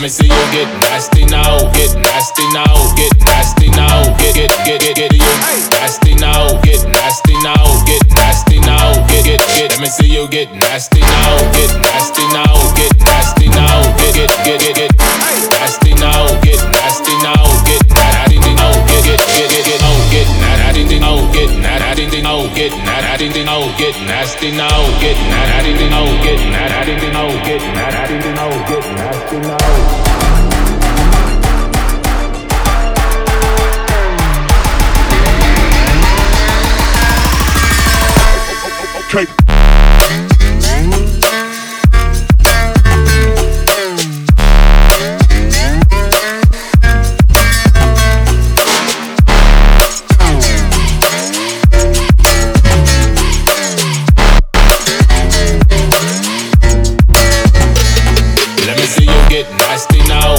Let me see you get nasty now, get nasty now, get nasty now, get get get get get you nasty now, get nasty now, get nasty now, get get get. Let me see you get nasty now, get nasty now, get nasty now, get get get get get nasty now, get nasty now, now, get nasty now, get nasty now, get nasty now, get nasty now, get nasty now. Okay.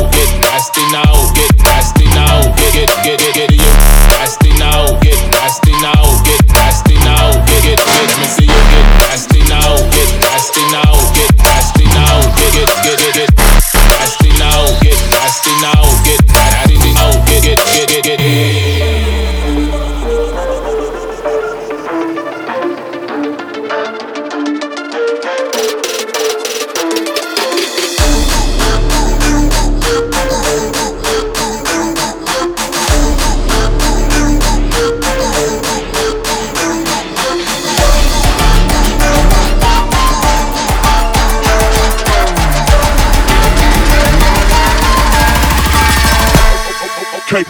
get nasty now, get nasty now, get get get get, get you nasty now, get nasty now. tape.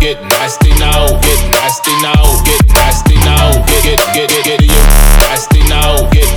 Get nasty now, get nasty now, get get get get you nasty now, get